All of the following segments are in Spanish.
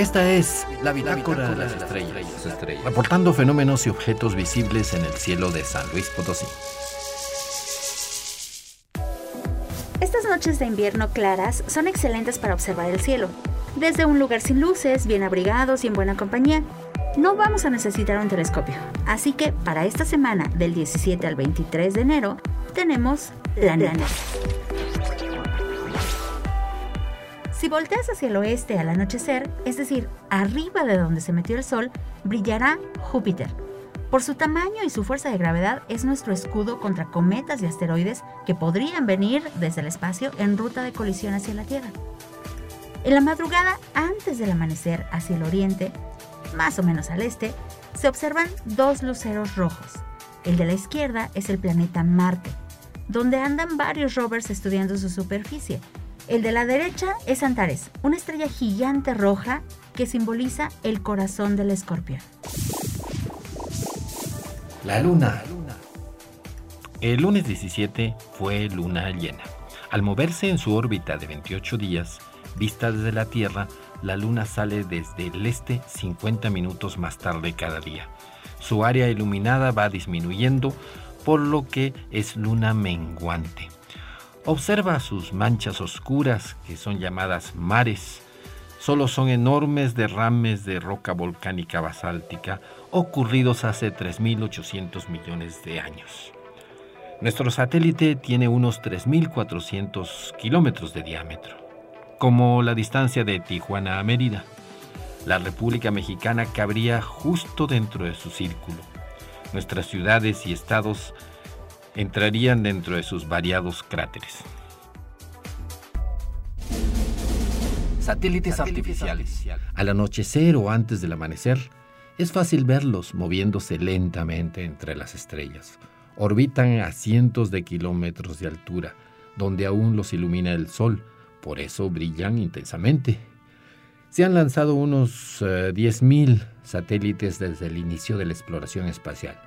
Esta es la bitácora de las estrellas, reportando fenómenos y objetos visibles en el cielo de San Luis Potosí. Estas noches de invierno claras son excelentes para observar el cielo. Desde un lugar sin luces, bien abrigados y en buena compañía, no vamos a necesitar un telescopio. Así que para esta semana, del 17 al 23 de enero, tenemos la nana. Si volteas hacia el oeste al anochecer, es decir, arriba de donde se metió el sol, brillará Júpiter. Por su tamaño y su fuerza de gravedad es nuestro escudo contra cometas y asteroides que podrían venir desde el espacio en ruta de colisión hacia la Tierra. En la madrugada, antes del amanecer hacia el oriente, más o menos al este, se observan dos luceros rojos. El de la izquierda es el planeta Marte, donde andan varios rovers estudiando su superficie, el de la derecha es Antares, una estrella gigante roja que simboliza el corazón del escorpión. La luna. El lunes 17 fue luna llena. Al moverse en su órbita de 28 días, vista desde la Tierra, la luna sale desde el este 50 minutos más tarde cada día. Su área iluminada va disminuyendo, por lo que es luna menguante. Observa sus manchas oscuras, que son llamadas mares. Solo son enormes derrames de roca volcánica basáltica ocurridos hace 3.800 millones de años. Nuestro satélite tiene unos 3.400 kilómetros de diámetro, como la distancia de Tijuana a Mérida. La República Mexicana cabría justo dentro de su círculo. Nuestras ciudades y estados entrarían dentro de sus variados cráteres. Satélites artificiales. Al anochecer o antes del amanecer, es fácil verlos moviéndose lentamente entre las estrellas. Orbitan a cientos de kilómetros de altura, donde aún los ilumina el sol, por eso brillan intensamente. Se han lanzado unos 10.000 eh, satélites desde el inicio de la exploración espacial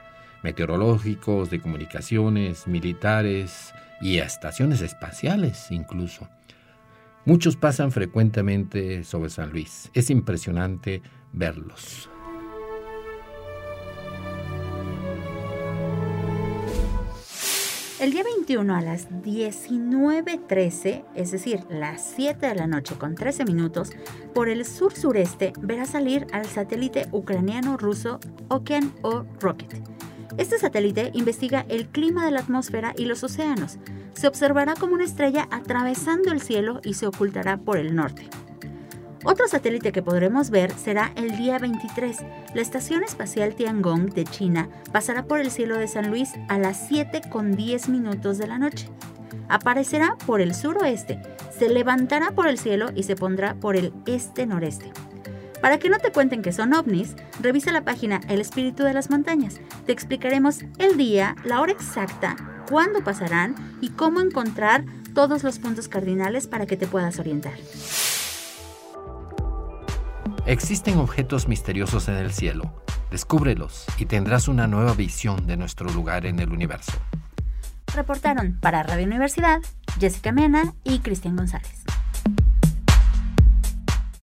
meteorológicos, de comunicaciones, militares y a estaciones espaciales incluso. Muchos pasan frecuentemente sobre San Luis. Es impresionante verlos. El día 21 a las 19.13, es decir, las 7 de la noche con 13 minutos, por el sur-sureste verá salir al satélite ucraniano-ruso Okean O Rocket este satélite investiga el clima de la atmósfera y los océanos. Se observará como una estrella atravesando el cielo y se ocultará por el norte. Otro satélite que podremos ver será el día 23. La Estación Espacial Tiangong de China pasará por el cielo de San Luis a las 7 con 10 minutos de la noche. Aparecerá por el suroeste, se levantará por el cielo y se pondrá por el este-noreste. Para que no te cuenten que son ovnis, revisa la página El Espíritu de las Montañas. Te explicaremos el día, la hora exacta, cuándo pasarán y cómo encontrar todos los puntos cardinales para que te puedas orientar. Existen objetos misteriosos en el cielo. Descúbrelos y tendrás una nueva visión de nuestro lugar en el universo. Reportaron para Radio Universidad Jessica Mena y Cristian González.